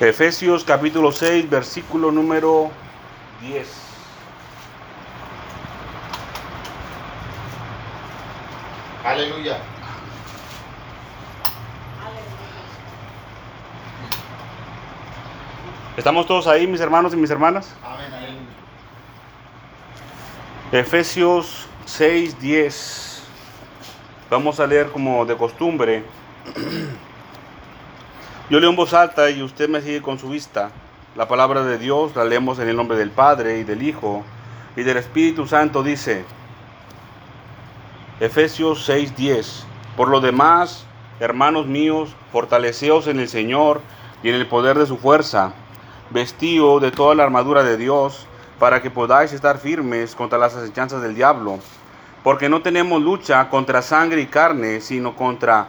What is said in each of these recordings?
Efesios capítulo 6, versículo número 10. Aleluya. ¿Estamos todos ahí, mis hermanos y mis hermanas? Amén, aleluya. Efesios 6, 10. Vamos a leer como de costumbre. Yo leo en voz alta y usted me sigue con su vista. La palabra de Dios la leemos en el nombre del Padre y del Hijo y del Espíritu Santo dice, Efesios 6:10, por lo demás, hermanos míos, fortaleceos en el Señor y en el poder de su fuerza, vestíos de toda la armadura de Dios, para que podáis estar firmes contra las acechanzas del diablo, porque no tenemos lucha contra sangre y carne, sino contra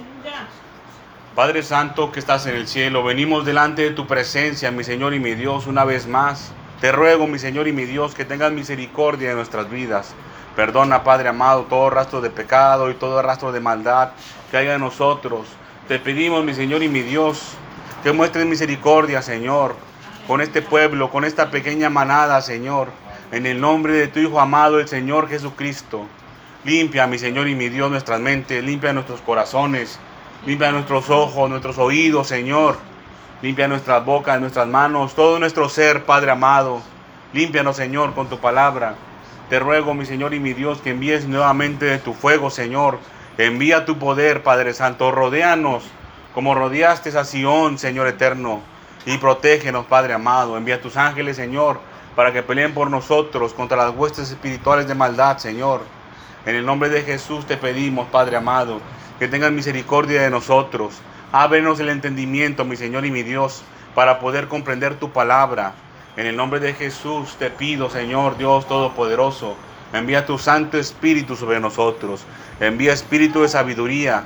Padre Santo que estás en el cielo, venimos delante de tu presencia, mi Señor y mi Dios, una vez más. Te ruego, mi Señor y mi Dios, que tengas misericordia de nuestras vidas. Perdona, Padre amado, todo rastro de pecado y todo rastro de maldad que haya en nosotros. Te pedimos, mi Señor y mi Dios, que muestres misericordia, Señor, con este pueblo, con esta pequeña manada, Señor, en el nombre de tu Hijo amado, el Señor Jesucristo. Limpia, mi Señor y mi Dios, nuestras mentes, limpia nuestros corazones, limpia nuestros ojos, nuestros oídos, Señor. Limpia nuestras bocas, nuestras manos, todo nuestro ser, Padre amado. Límpianos, Señor, con tu palabra. Te ruego, mi Señor y mi Dios, que envíes nuevamente de tu fuego, Señor. Envía tu poder, Padre Santo. Rodéanos como rodeaste a Sión, Señor eterno. Y protégenos, Padre amado. Envía tus ángeles, Señor, para que peleen por nosotros contra las huestes espirituales de maldad, Señor. En el nombre de Jesús te pedimos, Padre amado, que tengas misericordia de nosotros. Ábrenos el entendimiento, mi Señor y mi Dios, para poder comprender tu palabra. En el nombre de Jesús te pido, Señor Dios Todopoderoso, envía tu Santo Espíritu sobre nosotros. Envía espíritu de sabiduría.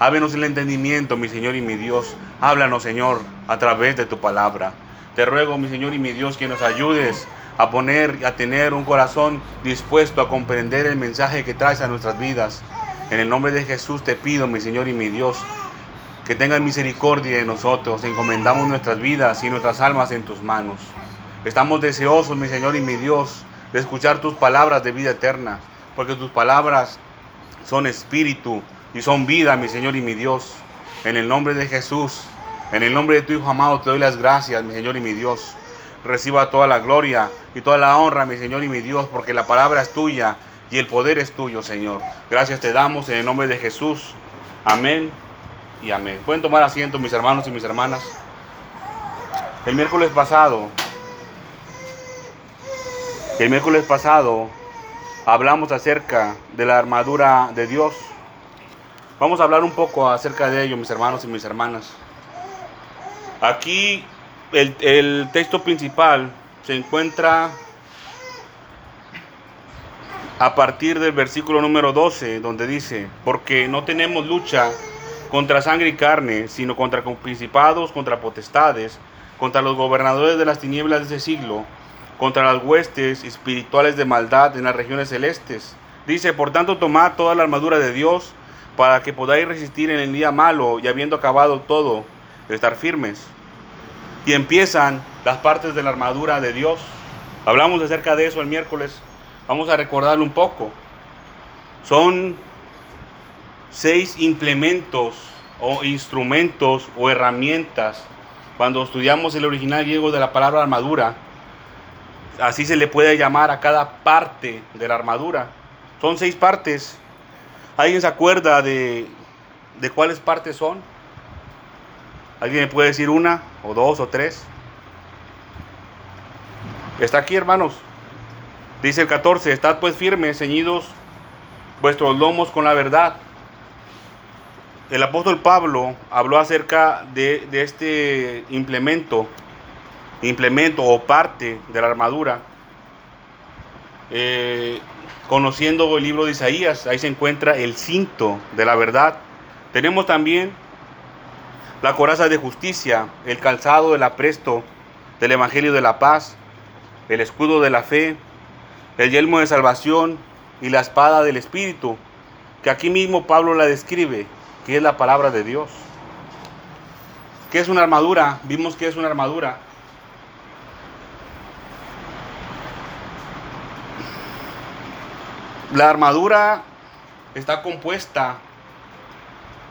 Ábrenos el entendimiento, mi Señor y mi Dios. Háblanos, Señor, a través de tu palabra. Te ruego, mi Señor y mi Dios, que nos ayudes a poner, a tener un corazón dispuesto a comprender el mensaje que traes a nuestras vidas. En el nombre de Jesús te pido, mi Señor y mi Dios, que tengas misericordia de nosotros. Encomendamos nuestras vidas y nuestras almas en tus manos. Estamos deseosos, mi Señor y mi Dios, de escuchar tus palabras de vida eterna, porque tus palabras son espíritu y son vida, mi Señor y mi Dios. En el nombre de Jesús, en el nombre de tu Hijo amado, te doy las gracias, mi Señor y mi Dios. Reciba toda la gloria y toda la honra, mi Señor y mi Dios, porque la palabra es tuya y el poder es tuyo, Señor. Gracias te damos en el nombre de Jesús. Amén y amén. Pueden tomar asiento, mis hermanos y mis hermanas. El miércoles pasado, el miércoles pasado hablamos acerca de la armadura de Dios. Vamos a hablar un poco acerca de ello, mis hermanos y mis hermanas. Aquí el, el texto principal se encuentra a partir del versículo número 12, donde dice, porque no tenemos lucha contra sangre y carne, sino contra principados, contra potestades, contra los gobernadores de las tinieblas de ese siglo, contra las huestes espirituales de maldad en las regiones celestes. Dice, por tanto, tomad toda la armadura de Dios para que podáis resistir en el día malo y habiendo acabado todo, estar firmes. Y empiezan las partes de la armadura de Dios. Hablamos acerca de eso el miércoles. Vamos a recordarlo un poco. Son seis implementos o instrumentos o herramientas. Cuando estudiamos el original griego de la palabra armadura, así se le puede llamar a cada parte de la armadura. Son seis partes. ¿Alguien se acuerda de, de cuáles partes son? ¿Alguien me puede decir una o dos o tres? Está aquí, hermanos. Dice el 14, estad pues firmes, ceñidos vuestros lomos con la verdad. El apóstol Pablo habló acerca de, este implemento, implemento o parte de la armadura, eh, conociendo el libro de Isaías, ahí se encuentra el cinto de la verdad. Tenemos también la coraza de justicia, el calzado del apresto del Evangelio de la paz, el escudo de la fe, el yelmo de salvación y la espada del Espíritu, que aquí mismo Pablo la describe, que es la palabra de Dios. ¿Qué es una armadura? Vimos que es una armadura. La armadura está compuesta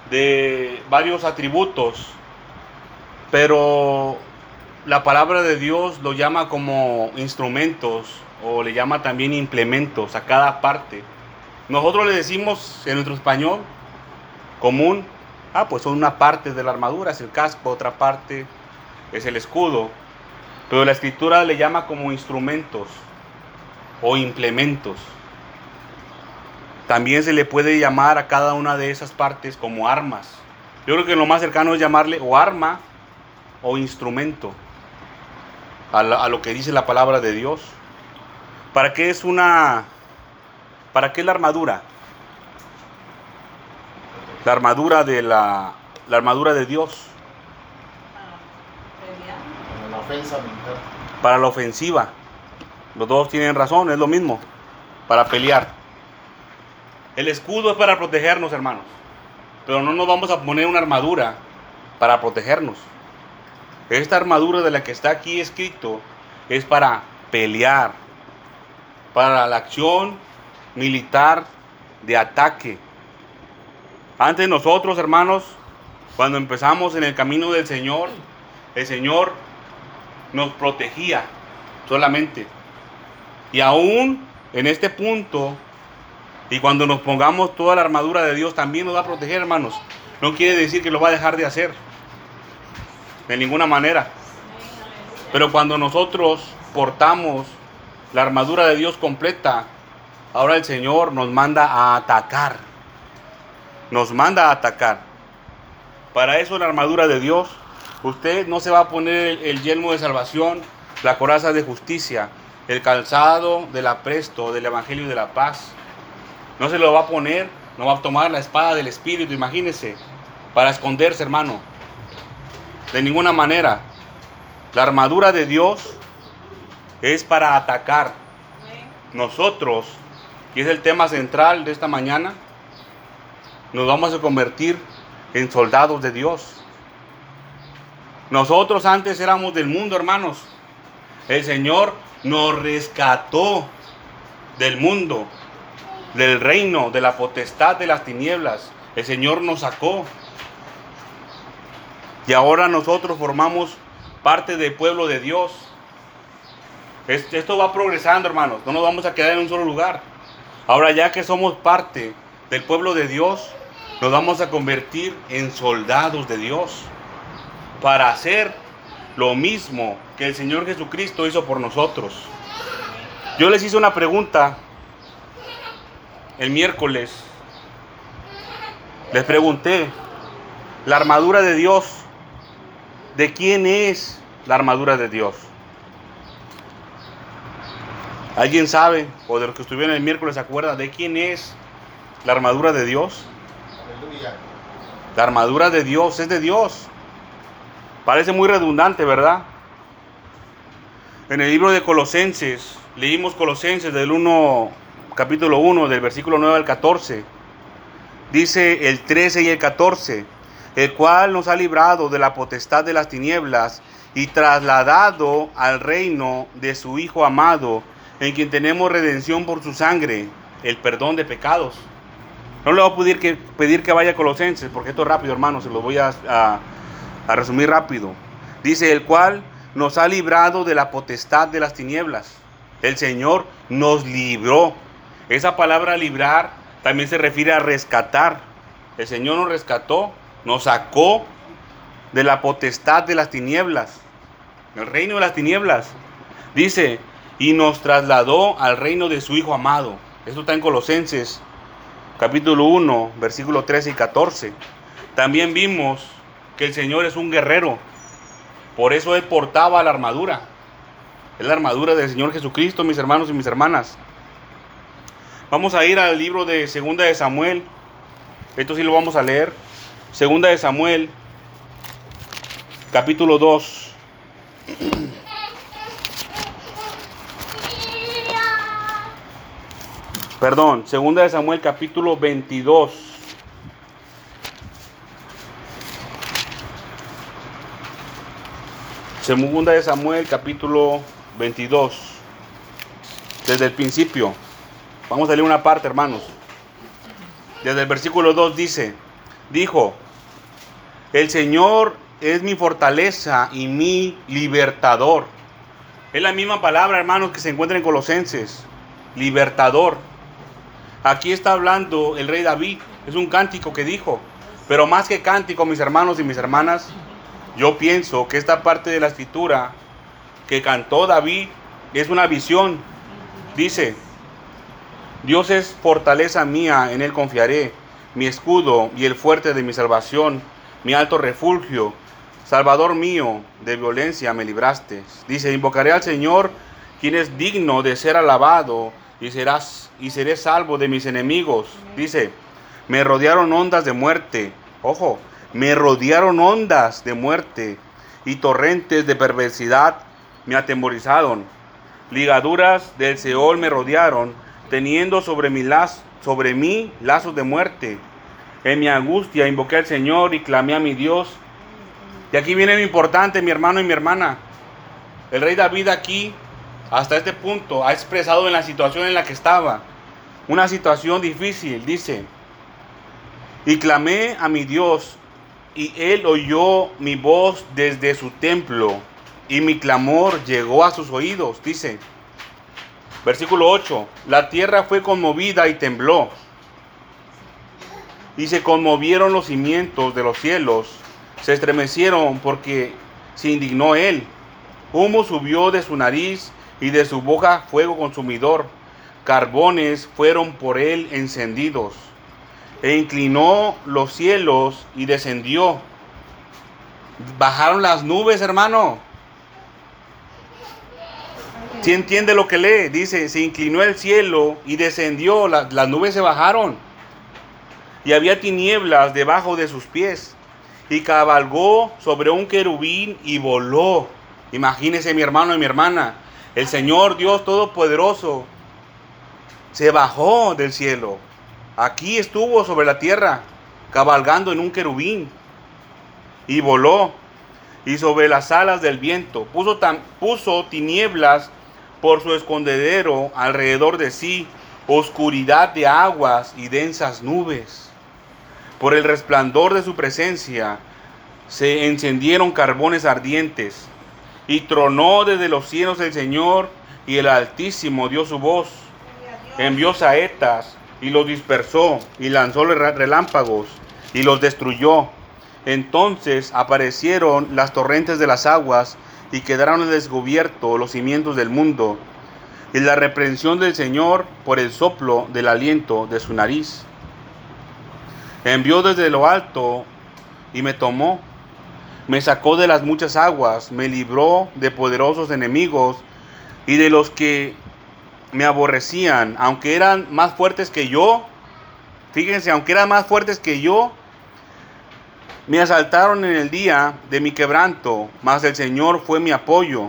de varios atributos, pero la palabra de Dios lo llama como instrumentos o le llama también implementos a cada parte. Nosotros le decimos en nuestro español común, ah, pues son una parte de la armadura, es el casco, otra parte es el escudo, pero la escritura le llama como instrumentos o implementos. También se le puede llamar a cada una de esas partes como armas. Yo creo que lo más cercano es llamarle o arma o instrumento a, lo que dice la palabra de Dios. ¿Para qué es una... ¿Para qué la armadura? La armadura de la, la armadura de Dios. Para la ofensa militar. Para la ofensiva. Los dos tienen razón, es lo mismo. Para pelear. El escudo es para protegernos, hermanos. Pero no nos vamos a poner una armadura para protegernos. Esta armadura de la que está aquí escrito es para pelear, para la acción militar de ataque. Antes nosotros, hermanos, cuando empezamos en el camino del Señor, el Señor nos protegía solamente. Y aún en este punto y cuando nos pongamos toda la armadura de Dios, también nos va a proteger, hermanos. No quiere decir que lo va a dejar de hacer. De ninguna manera. Pero cuando nosotros portamos la armadura de Dios completa, ahora el Señor nos manda a atacar. Nos manda a atacar. Para eso la armadura de Dios, usted no se va a poner el, yelmo de salvación, la coraza de justicia, el calzado del apresto, del evangelio de la paz no se lo va a poner, no va a tomar la espada del Espíritu, imagínese, para esconderse, hermano. De ninguna manera. La armadura de Dios es para atacar. Nosotros, y es el tema central de esta mañana, nos vamos a convertir en soldados de Dios. Nosotros antes éramos del mundo, hermanos. El Señor nos rescató del mundo del reino, de la potestad de las tinieblas. El Señor nos sacó. Y ahora nosotros formamos parte del pueblo de Dios. Esto va progresando, hermanos. No nos vamos a quedar en un solo lugar. Ahora ya que somos parte del pueblo de Dios, nos vamos a convertir en soldados de Dios para hacer lo mismo que el Señor Jesucristo hizo por nosotros. Yo les hice una pregunta el miércoles, les pregunté, la armadura de Dios, ¿de quién es la armadura de Dios? ¿Alguien sabe, o de los que estuvieron el miércoles se acuerda, de quién es la armadura de Dios? Aleluya. La armadura de Dios es de Dios. Parece muy redundante, ¿verdad? En el libro de Colosenses, leímos Colosenses del 1, capítulo 1, del versículo 9 al 14. Dice el 13 y el 14, el cual nos ha librado de la potestad de las tinieblas y trasladado al reino de su Hijo amado, en quien tenemos redención por su sangre, el perdón de pecados. No le voy a pedir que, pedir que vaya a Colosenses, porque esto es rápido, hermano, se lo voy a, a, a resumir rápido. Dice, el cual nos ha librado de la potestad de las tinieblas. El Señor nos libró. Esa palabra librar también se refiere a rescatar. El Señor nos rescató, nos sacó de la potestad de las tinieblas, el reino de las tinieblas. Dice, y nos trasladó al reino de su Hijo amado. Esto está en Colosenses, capítulo 1, versículos 13 y 14. También vimos que el Señor es un guerrero. Por eso Él portaba la armadura. Es la armadura del Señor Jesucristo, mis hermanos y mis hermanas. Vamos a ir al libro de Segunda de Samuel. Esto sí lo vamos a leer. Segunda de Samuel, capítulo 2. Perdón, segunda de Samuel capítulo 22. Segunda de Samuel capítulo 22. Desde el principio. Vamos a leer una parte, hermanos. Desde el versículo 2 dice, dijo, el Señor es mi fortaleza y mi libertador. Es la misma palabra, hermanos, que se encuentra en Colosenses. Libertador. Aquí está hablando el rey David. Es un cántico que dijo. Pero más que cántico, mis hermanos y mis hermanas, yo pienso que esta parte de la escritura que cantó David es una visión. Dice, Dios es fortaleza mía, en Él confiaré, mi escudo y el fuerte de mi salvación, mi alto refugio, Salvador mío, de violencia me libraste. Dice, invocaré al Señor, quien es digno de ser alabado, y, serás, y seré salvo de mis enemigos. Dice, me rodearon ondas de muerte. Ojo, me rodearon ondas de muerte y torrentes de perversidad me atemorizaron. Ligaduras del Seol me rodearon, teniendo sobre, laz, sobre mí lazos de muerte. En mi angustia invoqué al Señor y clamé a mi Dios. Y aquí viene lo importante, mi hermano y mi hermana. El rey David aquí, hasta este punto, ha expresado en la situación en la que estaba. Una situación difícil, dice. Y clamé a mi Dios, y él oyó mi voz desde su templo, y mi clamor llegó a sus oídos, dice. Versículo 8. La tierra fue conmovida y tembló. Y se conmovieron los cimientos de los cielos. Se estremecieron porque se indignó él. Humo subió de su nariz y de su boca fuego consumidor. Carbones fueron por él encendidos. E inclinó los cielos y descendió. Bajaron las nubes, hermano. Si entiende lo que lee, dice, se inclinó el cielo y descendió, la, las nubes se bajaron. Y había tinieblas debajo de sus pies. Y cabalgó sobre un querubín y voló. Imagínese mi hermano y mi hermana. El Señor Dios Todopoderoso se bajó del cielo. Aquí estuvo sobre la tierra, cabalgando en un querubín. Y voló. Y sobre las alas del viento puso, puso tinieblas por su escondedero alrededor de sí, oscuridad de aguas y densas nubes. Por el resplandor de su presencia se encendieron carbones ardientes, y tronó desde los cielos el Señor, y el Altísimo dio su voz. Envió saetas y los dispersó, y lanzó relámpagos y los destruyó. Entonces aparecieron las torrentes de las aguas, y quedaron al descubierto los cimientos del mundo, y la reprensión del Señor por el soplo del aliento de su nariz. Envió desde lo alto y me tomó, me sacó de las muchas aguas, me libró de poderosos enemigos y de los que me aborrecían, aunque eran más fuertes que yo. Fíjense, aunque eran más fuertes que yo, Me asaltaron en el día de mi quebranto, mas el Señor fue mi apoyo.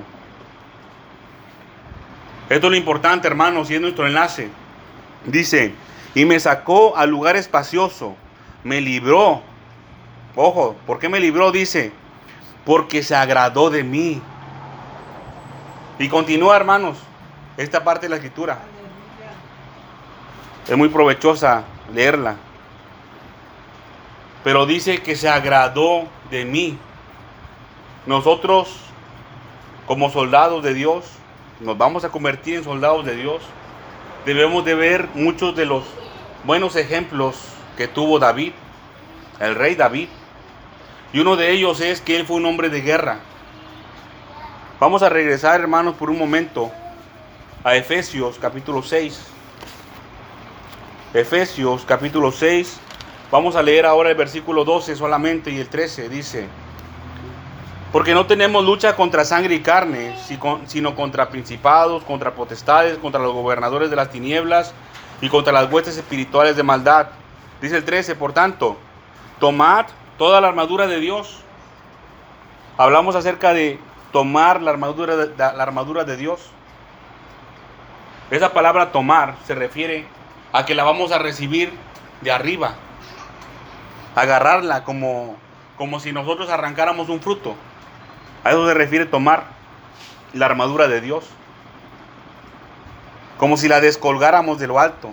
Esto es lo importante, hermanos, y es nuestro enlace. Dice, y me sacó al lugar espacioso, me libró. Ojo, ¿por qué me libró? Dice, porque se agradó de mí. Y continúa, hermanos, esta parte de la escritura. Es muy provechosa leerla. Pero dice que se agradó de mí. Nosotros, como soldados de Dios, nos vamos a convertir en soldados de Dios. Debemos de ver muchos de los buenos ejemplos que tuvo David, el rey David. Y uno de ellos es que él fue un hombre de guerra. Vamos a regresar, hermanos, por un momento a Efesios capítulo 6. Efesios capítulo 6. Vamos a leer ahora el versículo 12 solamente y el 13 dice, porque no tenemos lucha contra sangre y carne, sino contra principados, contra potestades, contra los gobernadores de las tinieblas y contra las huestes espirituales de maldad. Dice el 13, por tanto, tomad toda la armadura de Dios. Hablamos acerca de tomar la armadura de, la armadura de Dios. Esa palabra tomar se refiere a que la vamos a recibir de arriba. Agarrarla como, como si nosotros arrancáramos un fruto. A eso se refiere tomar la armadura de Dios. Como si la descolgáramos de lo alto.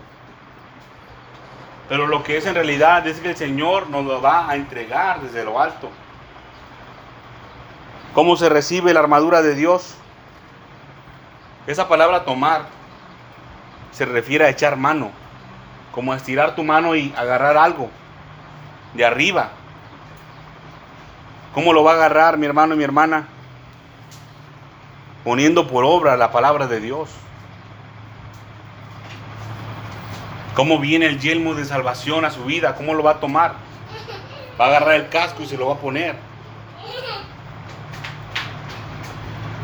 Pero lo que es en realidad es que el Señor nos lo va a entregar desde lo alto. ¿Cómo se recibe la armadura de Dios? Esa palabra tomar se refiere a echar mano, como a estirar tu mano y agarrar algo de arriba. ¿Cómo lo va a agarrar mi hermano y mi hermana? Poniendo por obra la palabra de Dios. ¿Cómo viene el yelmo de salvación a su vida? ¿Cómo lo va a tomar? Va a agarrar el casco y se lo va a poner.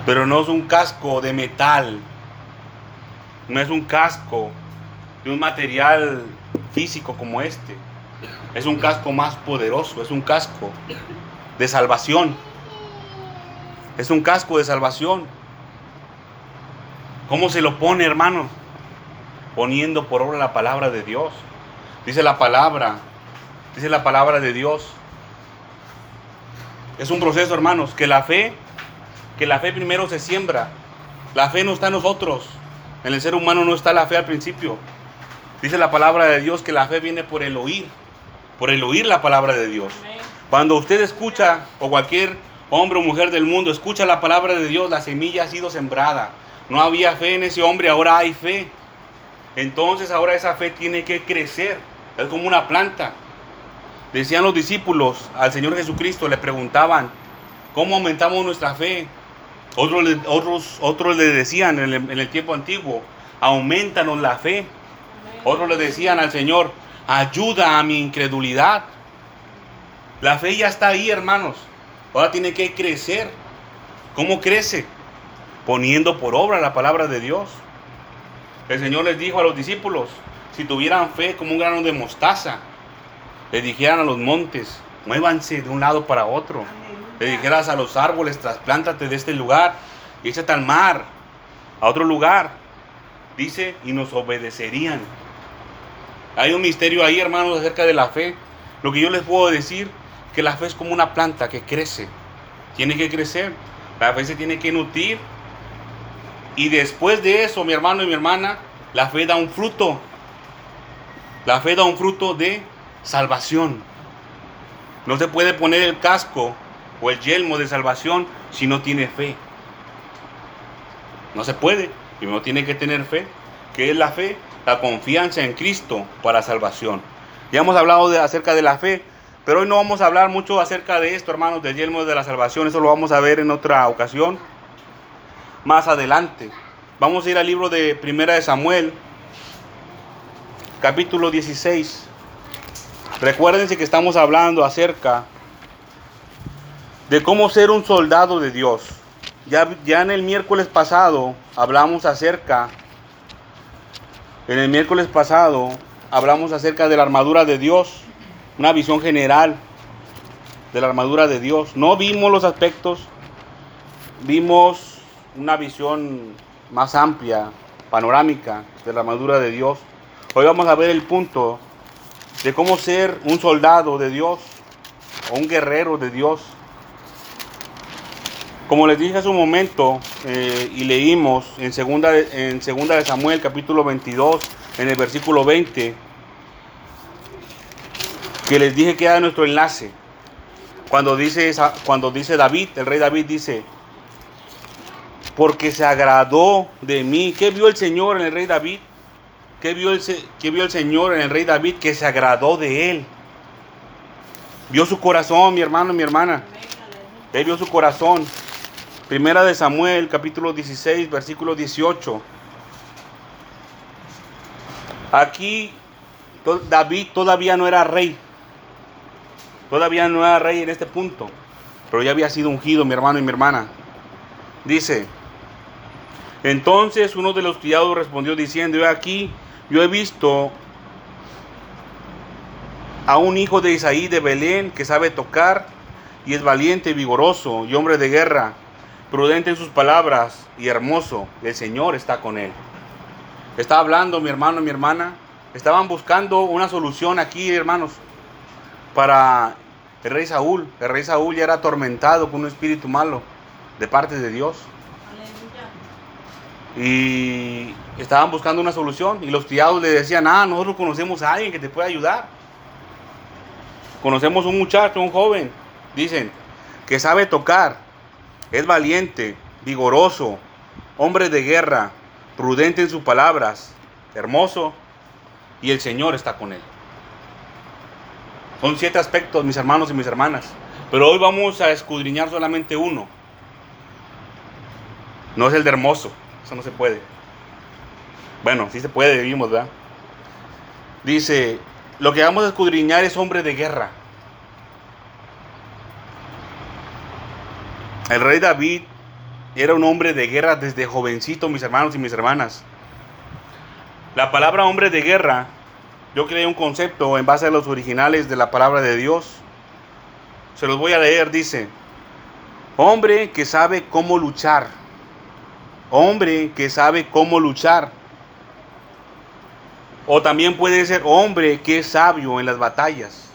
Pero no es un casco de metal. No es un casco de un material físico como este. Es un casco más poderoso. Es un casco de salvación. Es un casco de salvación. ¿Cómo se lo pone, hermano? Poniendo por obra la palabra de Dios. Dice la palabra, dice la palabra de Dios. Es un proceso, hermanos, que la fe, que la fe primero se siembra. La fe no está en nosotros. En el ser humano no está la fe al principio. Dice la palabra de Dios que la fe viene por el oír, por el oír la palabra de Dios. Cuando usted escucha, o cualquier hombre o mujer del mundo escucha la palabra de Dios, la semilla ha sido sembrada. No había fe en ese hombre, ahora hay fe. Entonces ahora esa fe tiene que crecer. Es como una planta. Decían los discípulos al Señor Jesucristo, le preguntaban, ¿cómo aumentamos nuestra fe? Otros, otros, otros le decían en el, en el tiempo antiguo, aumentanos la fe. Otros le decían al Señor, ayuda a mi incredulidad. La fe ya está ahí, hermanos. Ahora tiene que crecer. ¿Cómo crece? Poniendo por obra la palabra de Dios. El Señor les dijo a los discípulos, si tuvieran fe como un grano de mostaza, le dijeran a los montes, muévanse de un lado para otro. Le dijeras a los árboles, trasplántate de este lugar y échate al mar, a otro lugar. Dice, y nos obedecerían. Hay un misterio ahí, hermanos, acerca de la fe. Lo que yo les puedo decir que la fe es como una planta que crece. Tiene que crecer. La fe se tiene que nutrir. Y después de eso, mi hermano y mi hermana, la fe da un fruto. La fe da un fruto de salvación. No se puede poner el casco o el yelmo de salvación si no tiene fe. No se puede. Uno tiene que tener fe. ¿Qué es la fe? La confianza en Cristo para salvación. Ya hemos hablado acerca de la fe. Pero hoy no vamos a hablar mucho acerca de esto, hermanos, del yelmo de la salvación. Eso lo vamos a ver en otra ocasión. Más adelante. Vamos a ir al libro de Primera de Samuel, capítulo 16. Recuérdense que estamos hablando acerca de cómo ser un soldado de Dios. Ya, ya en el miércoles pasado hablamos acerca, en el miércoles pasado hablamos acerca de la armadura de Dios una visión general. de la armadura de Dios. No vimos los aspectos, vimos una visión más amplia, panorámica de la armadura de Dios. Hoy vamos a ver el punto de cómo ser un soldado de Dios o un guerrero de Dios. Como les dije hace un momento eh, y leímos en segunda, en segunda de Samuel capítulo 22, en el versículo 20, que les dije que era nuestro enlace. Cuando dice, cuando dice David, el rey David dice, porque se agradó de mí. ¿Qué vio el Señor en el rey David? ¿Qué vio el, Señor en el rey David? Que se agradó de él. Vio su corazón, mi hermano y mi hermana. Él vio su corazón. Primera de Samuel, capítulo 16, versículo 18. Aquí David todavía no era rey. Todavía no era rey en este punto. Pero ya había sido ungido, mi hermano y mi hermana. Dice, entonces uno de los criados respondió diciendo, yo aquí, yo he visto a un hijo de Isaí de Belén que sabe tocar y es valiente, vigoroso y hombre de guerra, prudente en sus palabras y hermoso. El Señor está con él. Está hablando mi hermano y mi hermana. Estaban buscando una solución aquí, hermanos, para el rey Saúl. El rey Saúl ya era atormentado con un espíritu malo de parte de Dios. Y estaban buscando una solución y los criados le decían, ah, nosotros conocemos a alguien que te puede ayudar. Conocemos un muchacho, un joven, dicen, que sabe tocar, es valiente, vigoroso, hombre de guerra, prudente en sus palabras, hermoso, y el Señor está con él. Son siete aspectos, mis hermanos y mis hermanas, pero hoy vamos a escudriñar solamente uno. No es el de hermoso, eso no se puede. Bueno, sí se puede, vimos, ¿verdad? Dice, lo que vamos a escudriñar es hombre de guerra. El rey David era un hombre de guerra desde jovencito, mis hermanos y mis hermanas. La palabra hombre de guerra, yo creé un concepto en base a los originales de la palabra de Dios. Se los voy a leer, dice, hombre que sabe cómo luchar. Hombre que sabe cómo luchar. O también puede ser hombre que es sabio en las batallas.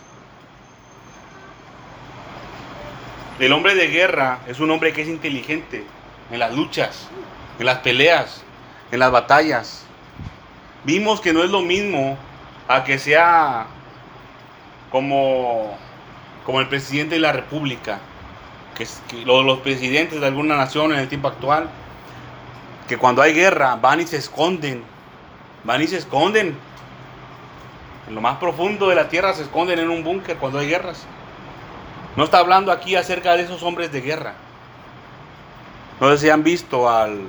El hombre de guerra es un hombre que es inteligente en las luchas, en las peleas, en las batallas. Vimos que no es lo mismo a que sea como, como el presidente de la república, que, los presidentes de alguna nación en el tiempo actual, que cuando hay guerra van y se esconden Van y se esconden. En lo más profundo de la tierra se esconden en un búnker cuando hay guerras. No está hablando aquí acerca de esos hombres de guerra. No sé si han visto al,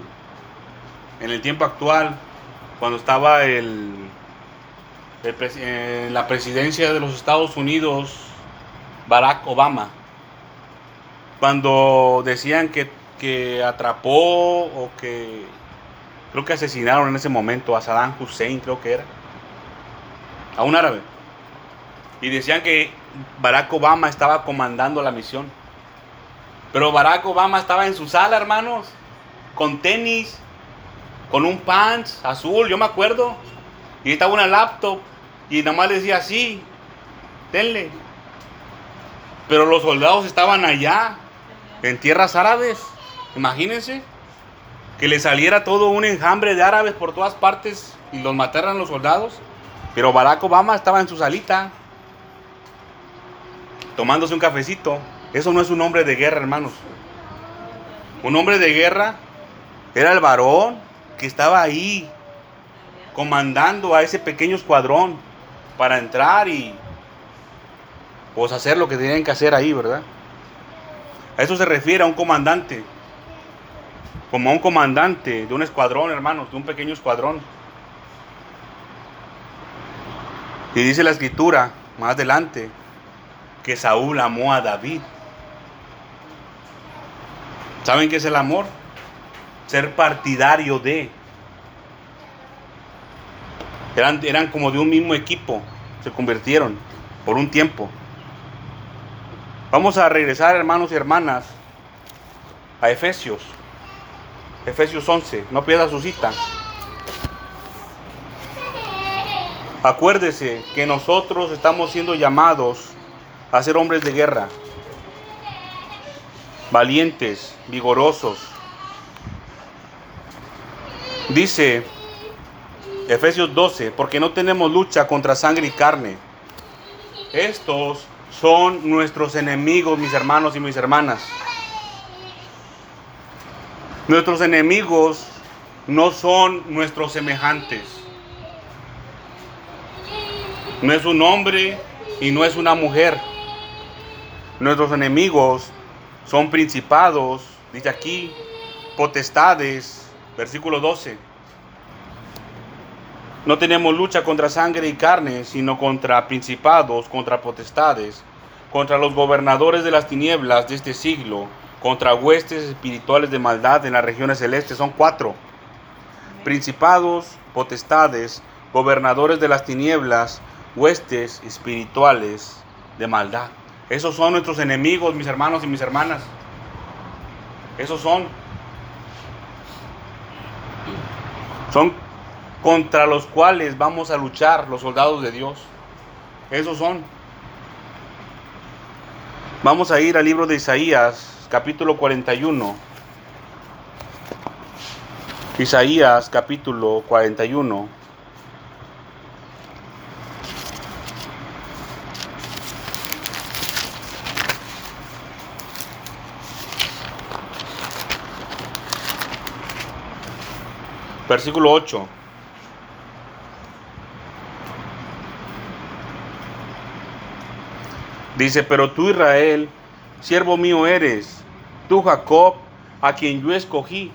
en el tiempo actual, cuando estaba el, en la presidencia de los Estados Unidos, Barack Obama, cuando decían que, que atrapó o que Creo que asesinaron en ese momento a Saddam Hussein, creo que era. A un árabe. Y decían que Barack Obama estaba comandando la misión. Pero Barack Obama estaba en su sala, hermanos, con tenis, con un pants azul, yo me acuerdo. Y estaba una laptop. Y nada más decía así, denle. Pero los soldados estaban allá, en tierras árabes. Imagínense que le saliera todo un enjambre de árabes por todas partes y los mataran los soldados. Pero Barack Obama estaba en su salita, tomándose un cafecito. Eso no es un hombre de guerra, hermanos. Un hombre de guerra era el varón que estaba ahí, comandando a ese pequeño escuadrón para entrar y pues hacer lo que tenían que hacer ahí, ¿verdad? A eso se refiere a un comandante como un comandante de un escuadrón, hermanos, de un pequeño escuadrón. Y dice la escritura más adelante que Saúl amó a David. ¿Saben qué es el amor? Ser partidario de. Eran, eran como de un mismo equipo, se convirtieron por un tiempo. Vamos a regresar, hermanos y hermanas, a Efesios. Efesios 11. No pierda su cita. Acuérdese que nosotros estamos siendo llamados a ser hombres de guerra, valientes, vigorosos. Dice Efesios 12, porque no tenemos lucha contra sangre y carne. Estos son nuestros enemigos, mis hermanos y mis hermanas. Nuestros enemigos no son nuestros semejantes. No es un hombre y no es una mujer. Nuestros enemigos son principados, dice aquí, potestades, versículo 12. No tenemos lucha contra sangre y carne, sino contra principados, contra potestades, contra los gobernadores de las tinieblas de este siglo, contra huestes espirituales de maldad en las regiones celestes. Son cuatro. Principados, potestades, gobernadores de las tinieblas, huestes espirituales de maldad. Esos son nuestros enemigos, mis hermanos y mis hermanas. Esos son. Son contra los cuales vamos a luchar los soldados de Dios. Esos son. Vamos a ir al libro de Isaías, capítulo 41. Isaías, capítulo 41. Versículo 8. Dice, pero tú Israel, siervo mío eres, tú Jacob, a quien yo escogí,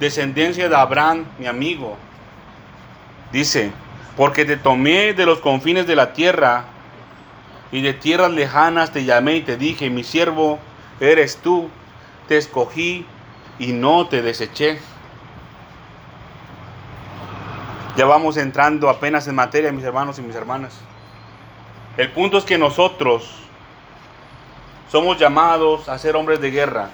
descendencia de Abraham, mi amigo. Dice, porque te tomé de los confines de la tierra y de tierras lejanas te llamé y te dije, mi siervo eres tú, te escogí y no te deseché. Ya vamos entrando apenas en materia, mis hermanos y mis hermanas. El punto es que nosotros somos llamados a ser hombres de guerra,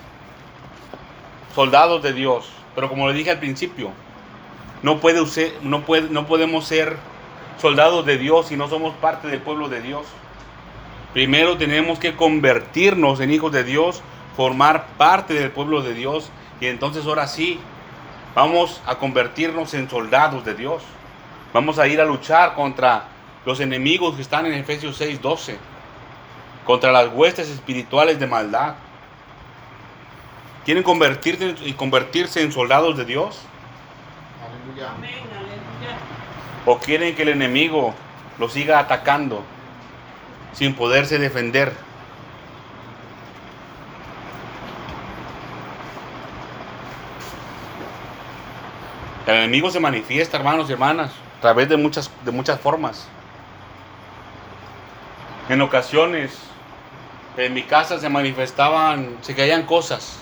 soldados de Dios. Pero como le dije al principio, no, puede no, puede, no podemos ser soldados de Dios si no somos parte del pueblo de Dios. Primero tenemos que convertirnos en hijos de Dios, formar parte del pueblo de Dios y entonces ahora sí Vamos a convertirnos en soldados de Dios. Vamos a ir a luchar contra los enemigos que están en Efesios 6, 12. Contra las huestes espirituales de maldad. ¿Quieren convertirse y convertirse en soldados de Dios? Aleluya. ¿O quieren que el enemigo los siga atacando sin poderse defender? El enemigo se manifiesta, hermanos y hermanas, a través de muchas, de muchas formas. En ocasiones, en mi casa se manifestaban, se caían cosas.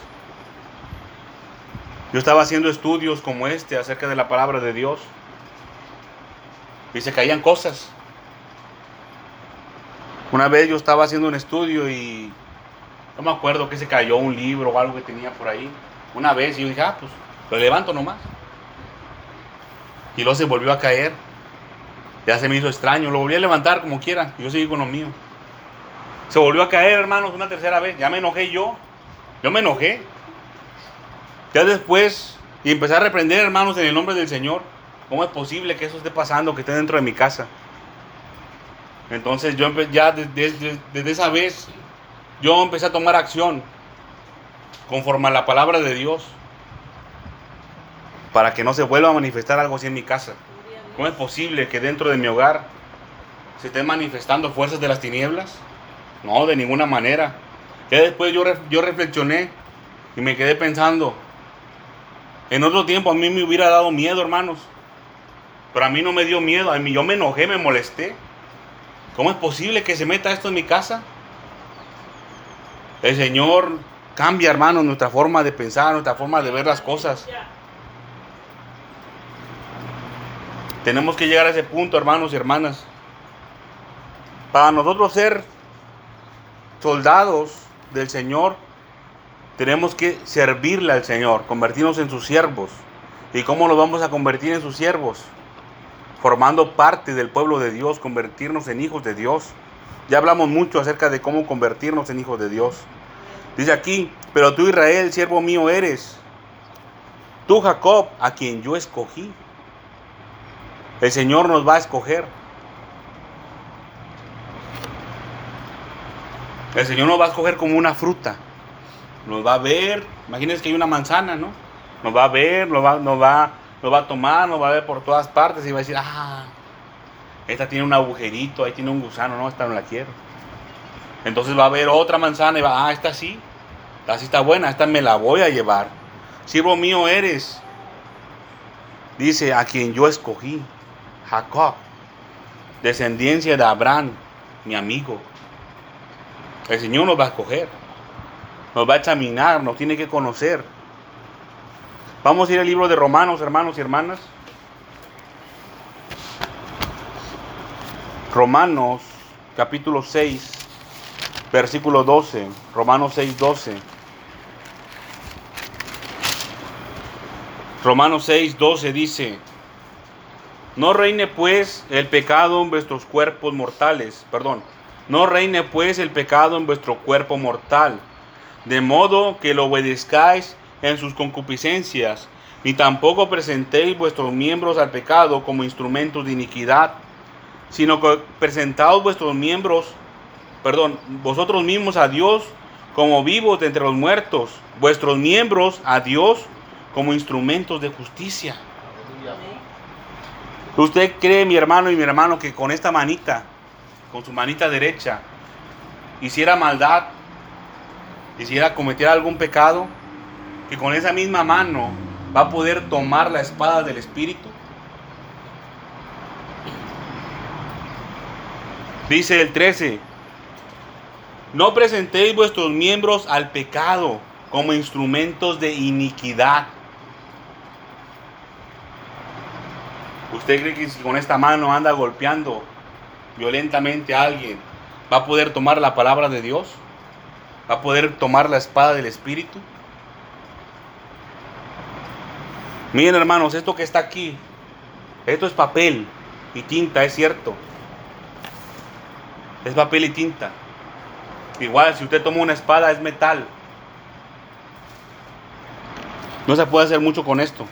Yo estaba haciendo estudios como este acerca de la palabra de Dios. Y se caían cosas. Una vez yo estaba haciendo un estudio y no me acuerdo que se cayó un libro o algo que tenía por ahí. Una vez y yo dije, ah, pues lo levanto nomás. Y luego se volvió a caer. Ya se me hizo extraño. Lo volví a levantar como quiera. Yo seguí con lo mío. Se volvió a caer, hermanos, una tercera vez. Ya me enojé yo. Yo me enojé. Ya después, y empecé a reprender, hermanos, en el nombre del Señor. ¿Cómo es posible que eso esté pasando, que esté dentro de mi casa? Entonces yo ya desde, desde esa vez, yo empecé a tomar acción conforme a la palabra de Dios para que no se vuelva a manifestar algo así en mi casa. ¿Cómo es posible que dentro de mi hogar se estén manifestando fuerzas de las tinieblas? No, de ninguna manera. Ya después yo, yo reflexioné y me quedé pensando, en otro tiempo a mí me hubiera dado miedo, hermanos. Pero a mí no me dio miedo, a mí yo me enojé, me molesté. ¿Cómo es posible que se meta esto en mi casa? El Señor cambia, hermanos, nuestra forma de pensar, nuestra forma de ver las cosas. Tenemos que llegar a ese punto, hermanos y hermanas. Para nosotros ser soldados del Señor, tenemos que servirle al Señor, convertirnos en sus siervos. ¿Y cómo nos vamos a convertir en sus siervos? Formando parte del pueblo de Dios, convertirnos en hijos de Dios. Ya hablamos mucho acerca de cómo convertirnos en hijos de Dios. Dice aquí, pero tú Israel, siervo mío eres. Tú Jacob, a quien yo escogí. El Señor nos va a escoger. El Señor nos va a escoger como una fruta. Nos va a ver. Imagínense que hay una manzana, ¿no? Nos va a ver, nos va, va, va a tomar, nos va a ver por todas partes y va a decir, ah, esta tiene un agujerito, ahí tiene un gusano, no, esta no la quiero. Entonces va a ver otra manzana y va, ah, esta sí, esta sí está buena, esta me la voy a llevar. Siervo mío eres. Dice, a quien yo escogí, Jacob, descendencia de Abraham, mi amigo. El Señor nos va a escoger, nos va a examinar, nos tiene que conocer. Vamos a ir al libro de Romanos, hermanos y hermanas. Romanos capítulo 6, versículo 12. Romanos 6, 12. Romanos 6, 12 dice, no reine pues el pecado en vuestros cuerpos mortales, perdón, no reine pues el pecado en vuestro cuerpo mortal, de modo que lo obedezcáis en sus concupiscencias, ni tampoco presentéis vuestros miembros al pecado como instrumentos de iniquidad, sino que presentaos vuestros miembros, perdón, vosotros mismos a Dios como vivos de entre los muertos, vuestros miembros a Dios como instrumentos de justicia. ¿Usted cree, mi hermano y mi hermano, que con esta manita, con su manita derecha, hiciera maldad, hiciera cometer algún pecado, que con esa misma mano va a poder tomar la espada del Espíritu? Dice el 13, no presentéis vuestros miembros al pecado como instrumentos de iniquidad. ¿Usted cree que con esta mano anda golpeando violentamente a alguien, va a poder tomar la palabra de Dios? ¿Va a poder tomar la espada del Espíritu? Miren hermanos, esto que está aquí, esto es papel y tinta, es cierto. Es papel y tinta. Igual si usted toma una espada es metal. No se puede hacer mucho con esto.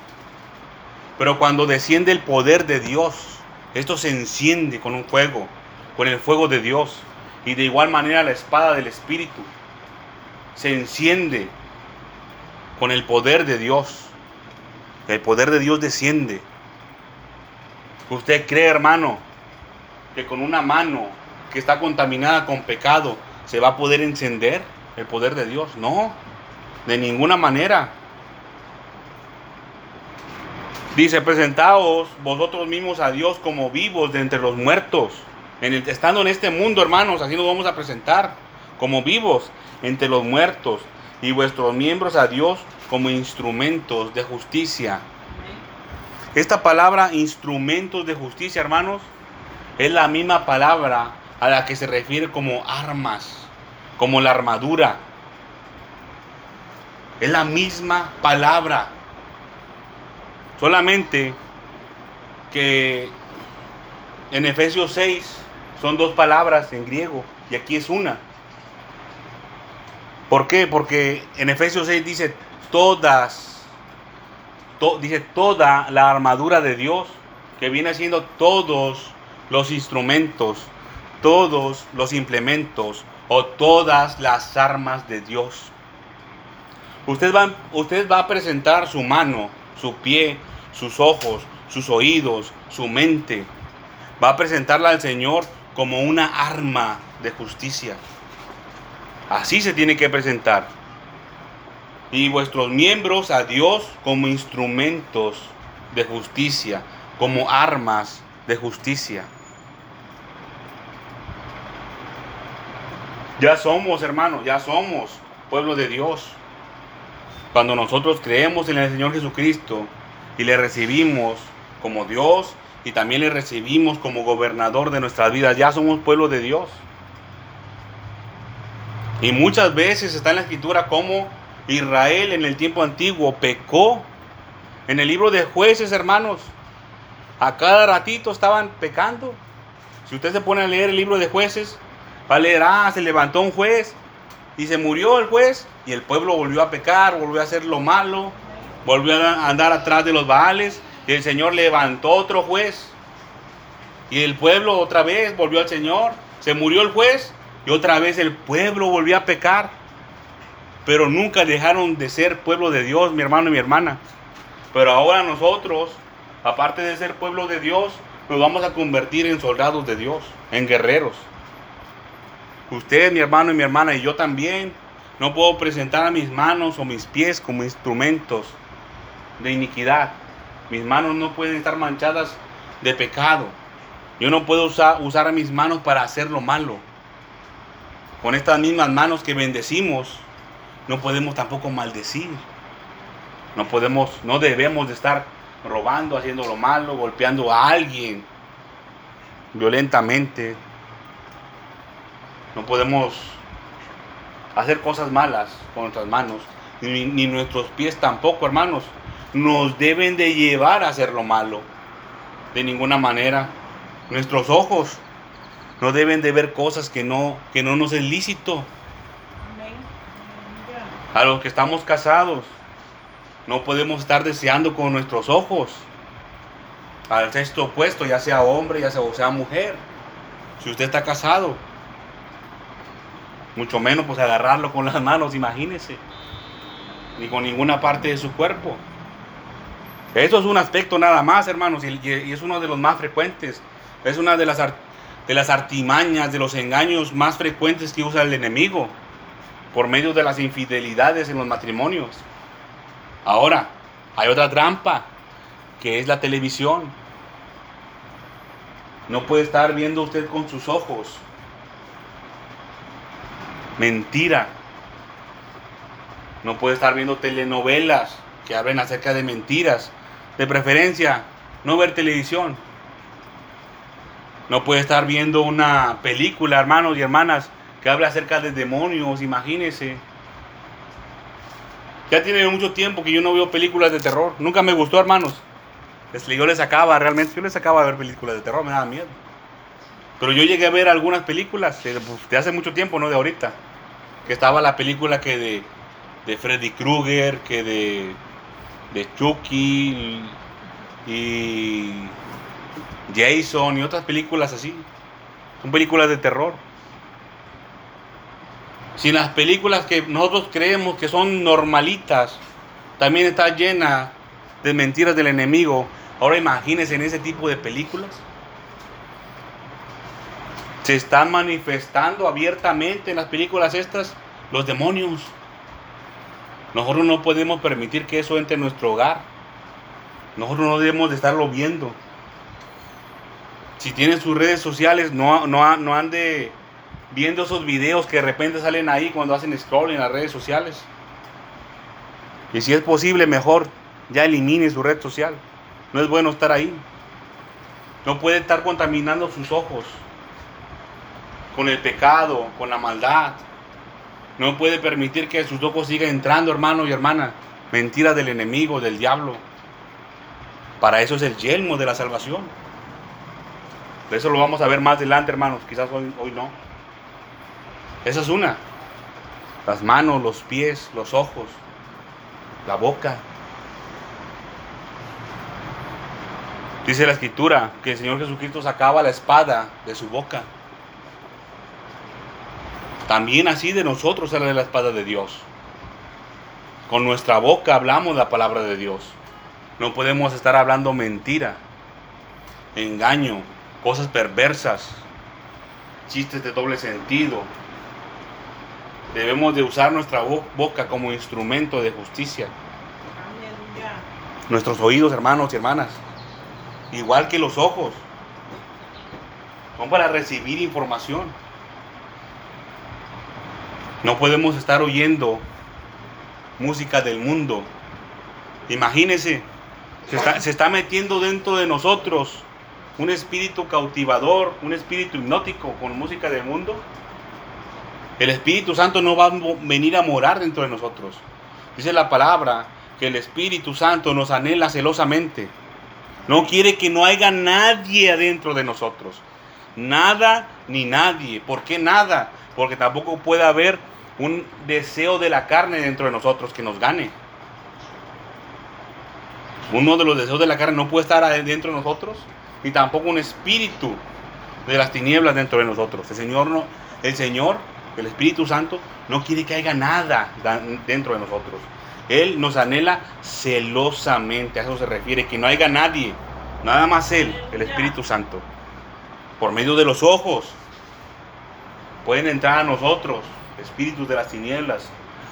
Pero cuando desciende el poder de Dios, esto se enciende con un fuego, con el fuego de Dios. Y de igual manera la espada del Espíritu se enciende con el poder de Dios. El poder de Dios desciende. ¿Usted cree, hermano, que con una mano que está contaminada con pecado se va a poder encender el poder de Dios? No, de ninguna manera. Dice, presentaos vosotros mismos a Dios como vivos de entre los muertos. Estando en este mundo, hermanos, así nos vamos a presentar como vivos entre los muertos y vuestros miembros a Dios como instrumentos de justicia. Esta palabra instrumentos de justicia, hermanos, es la misma palabra a la que se refiere como armas, como la armadura. Es la misma palabra. Solamente que en Efesios 6 son dos palabras en griego y aquí es una. ¿Por qué? Porque en Efesios 6 dice todas, dice toda la armadura de Dios, que viene siendo todos los instrumentos, todos los implementos o todas las armas de Dios. Usted va, usted va a presentar su mano su pie, sus ojos, sus oídos, su mente. Va a presentarla al Señor como una arma de justicia. Así se tiene que presentar. Y vuestros miembros a Dios como instrumentos de justicia, como armas de justicia. Ya somos, hermanos, ya somos pueblo de Dios. Cuando nosotros creemos en el Señor Jesucristo y le recibimos como Dios y también le recibimos como gobernador de nuestras vidas, ya somos pueblo de Dios. Y muchas veces está en la escritura como Israel en el tiempo antiguo pecó. En el libro de jueces, hermanos, a cada ratito estaban pecando. Si usted se pone a leer el libro de jueces, va a leer, ah, se levantó un juez y se murió el juez y el pueblo volvió a pecar, volvió a hacer lo malo, volvió a andar atrás de los baales y el Señor levantó otro juez. Y el pueblo otra vez volvió al Señor. Se murió el juez y otra vez el pueblo volvió a pecar. Pero nunca dejaron de ser pueblo de Dios, mi hermano y mi hermana. Pero ahora nosotros, aparte de ser pueblo de Dios, nos vamos a convertir en soldados de Dios, en guerreros. Usted, mi hermano y mi hermana, y yo también, no puedo presentar a mis manos o mis pies como instrumentos de iniquidad. Mis manos no pueden estar manchadas de pecado. Yo no puedo usar, mis manos para hacer lo malo. Con estas mismas manos que bendecimos, no podemos tampoco maldecir. No podemos, no debemos de estar robando, haciendo lo malo, golpeando a alguien violentamente. No podemos hacer cosas malas con nuestras manos, ni, nuestros pies tampoco, hermanos. Nos deben de llevar a hacer lo malo. De ninguna manera. Nuestros ojos no deben de ver cosas que no, que no nos es lícito. A los que estamos casados, no podemos estar deseando con nuestros ojos al sexto opuesto, ya sea hombre, ya sea, o sea mujer. Si usted está casado, mucho menos pues agarrarlo con las manos, imagínese, ni con ninguna parte de su cuerpo. Eso es un aspecto nada más, hermanos, y, es uno de los más frecuentes. Es una de las, de las artimañas, de los engaños más frecuentes que usa el enemigo por medio de las infidelidades en los matrimonios. Ahora, hay otra trampa, que es la televisión. No puede estar viendo usted con sus ojos. Mentira. No puede estar viendo telenovelas que hablen acerca de mentiras. De preferencia, no ver televisión. No puede estar viendo una película, hermanos y hermanas, que habla acerca de demonios, imagínense. Ya tiene mucho tiempo que yo no veo películas de terror. Nunca me gustó, hermanos. Yo les sacaba, realmente, yo les sacaba a ver películas de terror, me daba miedo. Pero yo llegué a ver algunas películas de, pues, de hace mucho tiempo, no de ahorita. Que estaba la película que de, de Freddy Krueger, que de, de Chucky y Jason y otras películas así. Son películas de terror. Si las películas que nosotros creemos que son normalitas, también está llena de mentiras del enemigo, ahora imagínense en ese tipo de películas. Se están manifestando abiertamente en las películas estas los demonios. Nosotros no podemos permitir que eso entre en nuestro hogar. Nosotros no debemos de estarlo viendo. Si tienen sus redes sociales, no, no, no ande viendo esos videos que de repente salen ahí cuando hacen scroll en las redes sociales. Y si es posible, mejor ya elimine su red social. No es bueno estar ahí. No puede estar contaminando sus ojos con el pecado, con la maldad. No puede permitir que sus ojos sigan entrando, hermano y hermana. Mentira del enemigo, del diablo. Para eso es el yelmo de la salvación. Eso lo vamos a ver más adelante, hermanos. Quizás hoy, hoy no. Esa es una. Las manos, los pies, los ojos, la boca. Dice la escritura que el Señor Jesucristo sacaba la espada de su boca. También así de nosotros sale la espada de Dios. Con nuestra boca hablamos la palabra de Dios. No podemos estar hablando mentira, engaño, cosas perversas, chistes de doble sentido. Debemos de usar nuestra boca como instrumento de justicia. Nuestros oídos, hermanos y hermanas, igual que los ojos, son para recibir información. No podemos estar oyendo música del mundo. Imagínense, se está, metiendo dentro de nosotros un espíritu cautivador, un espíritu hipnótico con música del mundo. El Espíritu Santo no va a venir a morar dentro de nosotros. Dice la palabra que el Espíritu Santo nos anhela celosamente. No quiere que no haya nadie adentro de nosotros. Nada ni nadie. ¿Por qué nada? Porque tampoco puede haber un deseo de la carne dentro de nosotros que nos gane. Uno de los deseos de la carne no puede estar dentro de nosotros, ni tampoco un espíritu de las tinieblas dentro de nosotros. El Señor no, el Señor, el Espíritu Santo no quiere que haya nada dentro de nosotros. Él nos anhela celosamente, a eso se refiere, que no haya nadie, nada más Él, el Espíritu Santo. Por medio de los ojos pueden entrar a nosotros espíritus de las tinieblas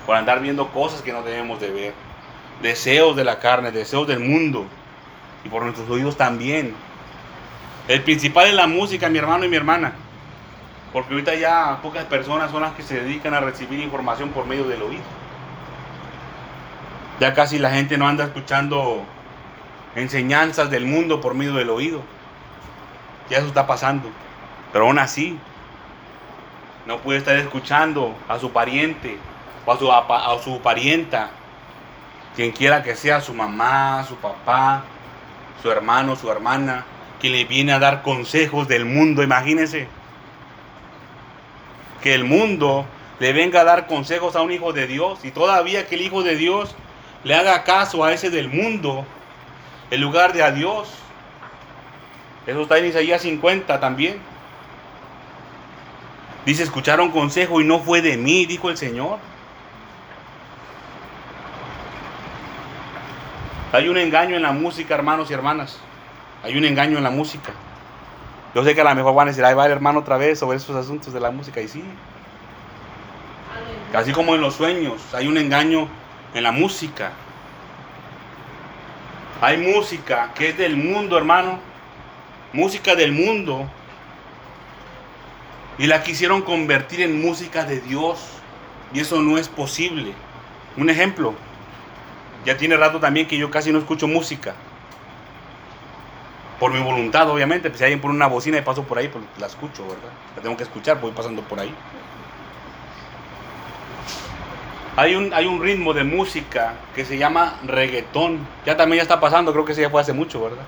por andar viendo cosas que no debemos de ver, deseos de la carne, deseos del mundo y por nuestros oídos también. El principal es la música, mi hermano y mi hermana, porque ahorita ya pocas personas son las que se dedican a recibir información por medio del oído. Ya casi la gente no anda escuchando enseñanzas del mundo por medio del oído. Ya eso está pasando. Pero aún así, no puede estar escuchando a su pariente o a su, a su parienta, quien quiera que sea, su mamá, su papá, su hermano, su hermana, que le viene a dar consejos del mundo, imagínense. Que el mundo le venga a dar consejos a un hijo de Dios y todavía que el hijo de Dios le haga caso a ese del mundo en lugar de a Dios. Eso está en Isaías 50 también. Dice, escucharon consejo y no fue de mí, dijo el Señor. Hay un engaño en la música, hermanos y hermanas. Hay un engaño en la música. Yo sé que a lo mejor van a decir, ahí va el hermano otra vez sobre esos asuntos de la música. Y sí. Así como en los sueños, hay un engaño en la música. Hay música que es del mundo, hermano. Música del mundo y la quisieron convertir en música de Dios. Y eso no es posible. Un ejemplo. Ya tiene rato también que yo casi no escucho música. Por mi voluntad, obviamente. Pues si alguien pone una bocina y paso por ahí, pues la escucho, ¿verdad? La tengo que escuchar, voy pasando por ahí. Hay un, hay un ritmo de música que se llama reggaetón. Ya también ya está pasando, creo que ese ya fue hace mucho, ¿verdad?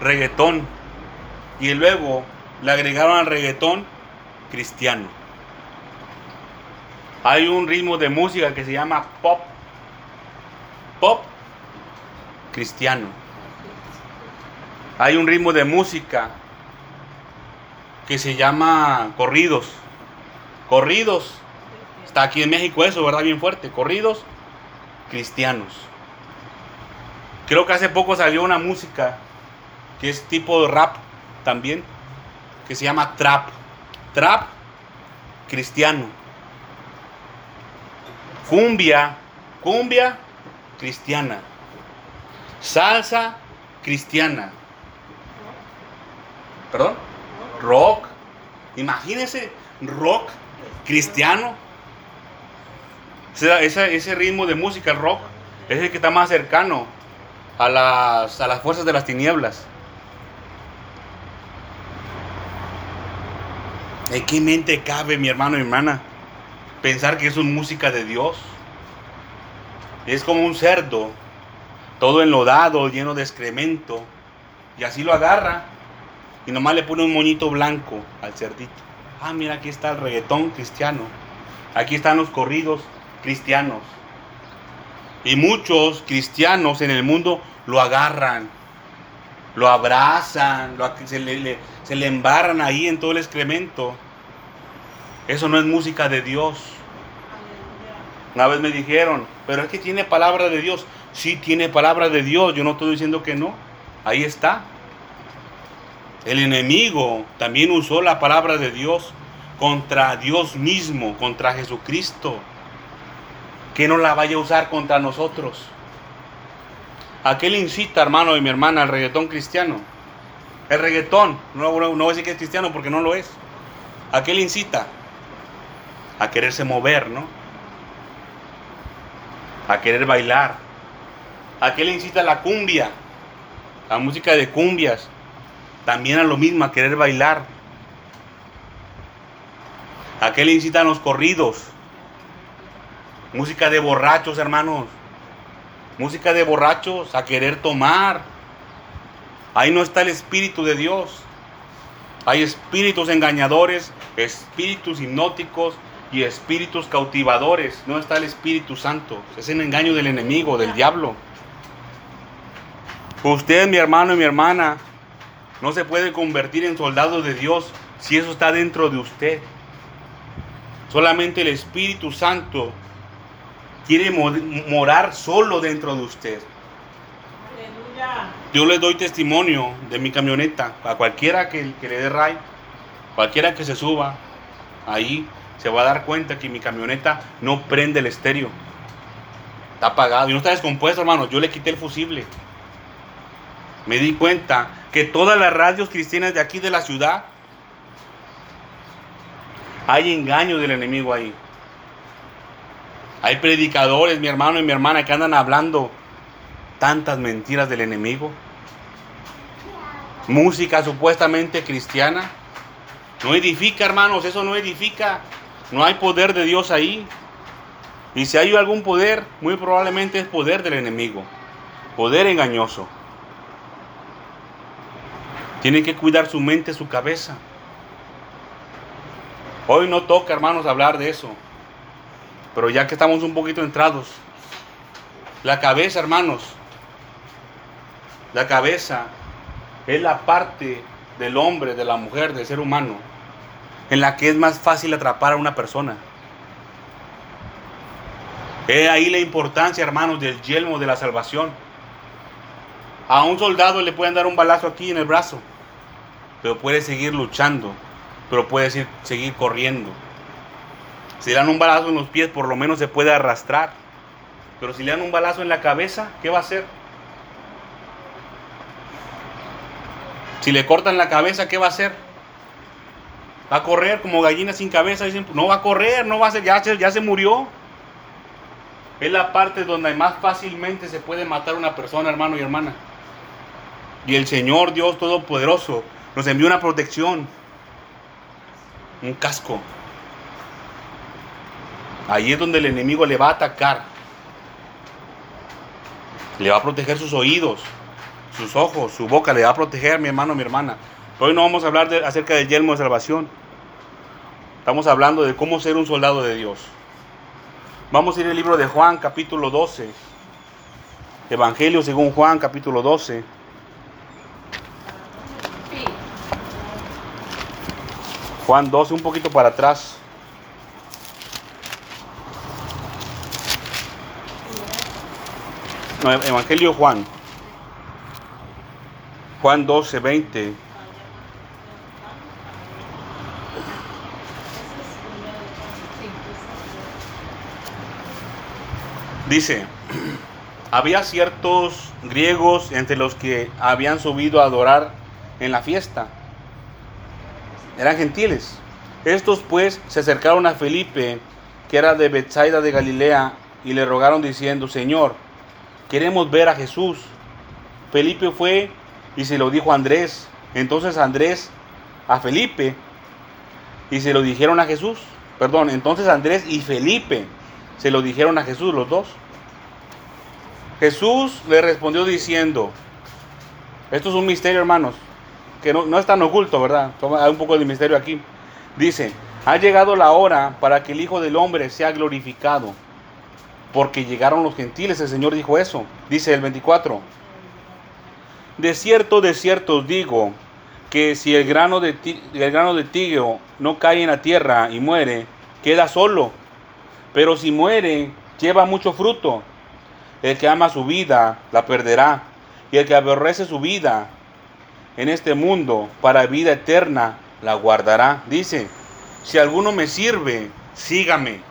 Reggaetón. Y luego le agregaron al reggaetón cristiano. Hay un ritmo de música que se llama pop. Pop cristiano. Hay un ritmo de música que se llama corridos. Corridos. Está aquí en México eso, ¿verdad? Bien fuerte. Corridos cristianos. Creo que hace poco salió una música que es tipo rap también, que se llama trap trap cristiano. Cumbia, cumbia cristiana. Salsa cristiana. ¿Perdón? Rock. Imagínense, rock cristiano. Ese, ese, ritmo de música, rock, es el que está más cercano a las, a las fuerzas de las tinieblas. ¿En qué mente cabe, mi hermano y hermana, pensar que es una música de Dios? Es como un cerdo, todo enlodado, lleno de excremento, y así lo agarra y nomás le pone un moñito blanco al cerdito. Ah, mira, aquí está el reggaetón cristiano. Aquí están los corridos cristianos. Y muchos cristianos en el mundo lo agarran, lo abrazan, se, le, se le embarran ahí en todo el excremento. Eso no es música de Dios. Una vez me dijeron, pero es que tiene palabra de Dios. Sí tiene palabra de Dios, yo no estoy diciendo que no. Ahí está. El enemigo también usó la palabra de Dios contra Dios mismo, contra Jesucristo. Que no la vaya a usar contra nosotros. Aquel incita, hermano y mi hermana, al reggaetón cristiano. El reggaetón, no, no, voy a decir que es cristiano porque no lo es. Aquel incita a quererse mover, ¿no? A querer bailar. Aquel incita a la cumbia, la música de cumbias. También a lo mismo, a querer bailar. ¿A qué le incitan los corridos? Música de borrachos, hermanos. Música de borrachos a querer tomar. Ahí no está el Espíritu de Dios. Hay espíritus engañadores, espíritus hipnóticos y espíritus cautivadores. No está el Espíritu Santo. Es el engaño del enemigo, del diablo. Usted, mi hermano y mi hermana, no se puede convertir en soldado de Dios si eso está dentro de usted. Solamente el Espíritu Santo quiere morar solo dentro de usted. Yo les doy testimonio de mi camioneta a cualquiera que, le dé ray, cualquiera que se suba ahí, se va a dar cuenta que mi camioneta no prende el estéreo. Está apagado y no está descompuesto, hermano. Yo le quité el fusible. Me di cuenta que todas las radios cristianas de aquí de la ciudad hay engaño del enemigo ahí. Hay predicadores, mi hermano y mi hermana, que andan hablando tantas mentiras del enemigo. Música supuestamente cristiana. No edifica, hermanos, eso no edifica. No hay poder de Dios ahí. Y si hay algún poder, muy probablemente es poder del enemigo. Poder engañoso. Tiene que cuidar su mente, su cabeza. Hoy no toca, hermanos, hablar de eso. Pero ya que estamos un poquito entrados, la cabeza, hermanos, la cabeza es la parte del hombre, de la mujer, del ser humano, en la que es más fácil atrapar a una persona. Es ahí la importancia, hermanos, del yelmo de la salvación. A un soldado le pueden dar un balazo aquí en el brazo, pero puede seguir luchando pero puede seguir corriendo. Si le dan un balazo en los pies, por lo menos se puede arrastrar. Pero si le dan un balazo en la cabeza, ¿qué va a hacer? Si le cortan la cabeza, ¿qué va a hacer? Va a correr como gallina sin cabeza. no va a correr, no va a ser, ya, ya se murió. Es la parte donde más fácilmente se puede matar una persona, hermano y hermana. Y el Señor Dios Todopoderoso nos envió una protección un casco. Ahí es donde el enemigo le va a atacar. Le va a proteger sus oídos, sus ojos, su boca, le va a proteger mi hermano, mi hermana. Hoy no vamos a hablar de, acerca del yelmo de salvación. Estamos hablando de cómo ser un soldado de Dios. Vamos a ir al libro de Juan, capítulo 12. Evangelio según Juan, capítulo 12. Juan 12, un poquito para atrás. Evangelio Juan. Juan 12, 20. Dice, había ciertos griegos entre los que habían subido a adorar en la fiesta eran gentiles. Estos pues se acercaron a Felipe, que era de Bethsaida de Galilea, y le rogaron diciendo, Señor, queremos ver a Jesús. Felipe fue y se lo dijo a Andrés. Entonces Andrés a Felipe y se lo dijeron a Jesús. Perdón, entonces Andrés y Felipe se lo dijeron a Jesús los dos. Jesús le respondió diciendo, esto es un misterio hermanos, que no, es tan oculto, ¿verdad? Hay un poco de misterio aquí. Dice, ha llegado la hora para que el Hijo del Hombre sea glorificado, porque llegaron los gentiles, el Señor dijo eso. Dice el 24, de cierto, de cierto os digo, que si el grano de, el grano de no cae en la tierra y muere, queda solo, pero si muere, lleva mucho fruto. El que ama su vida, la perderá, y el que aborrece su vida, en este mundo para vida eterna la guardará. Dice, si alguno me sirve, sígame.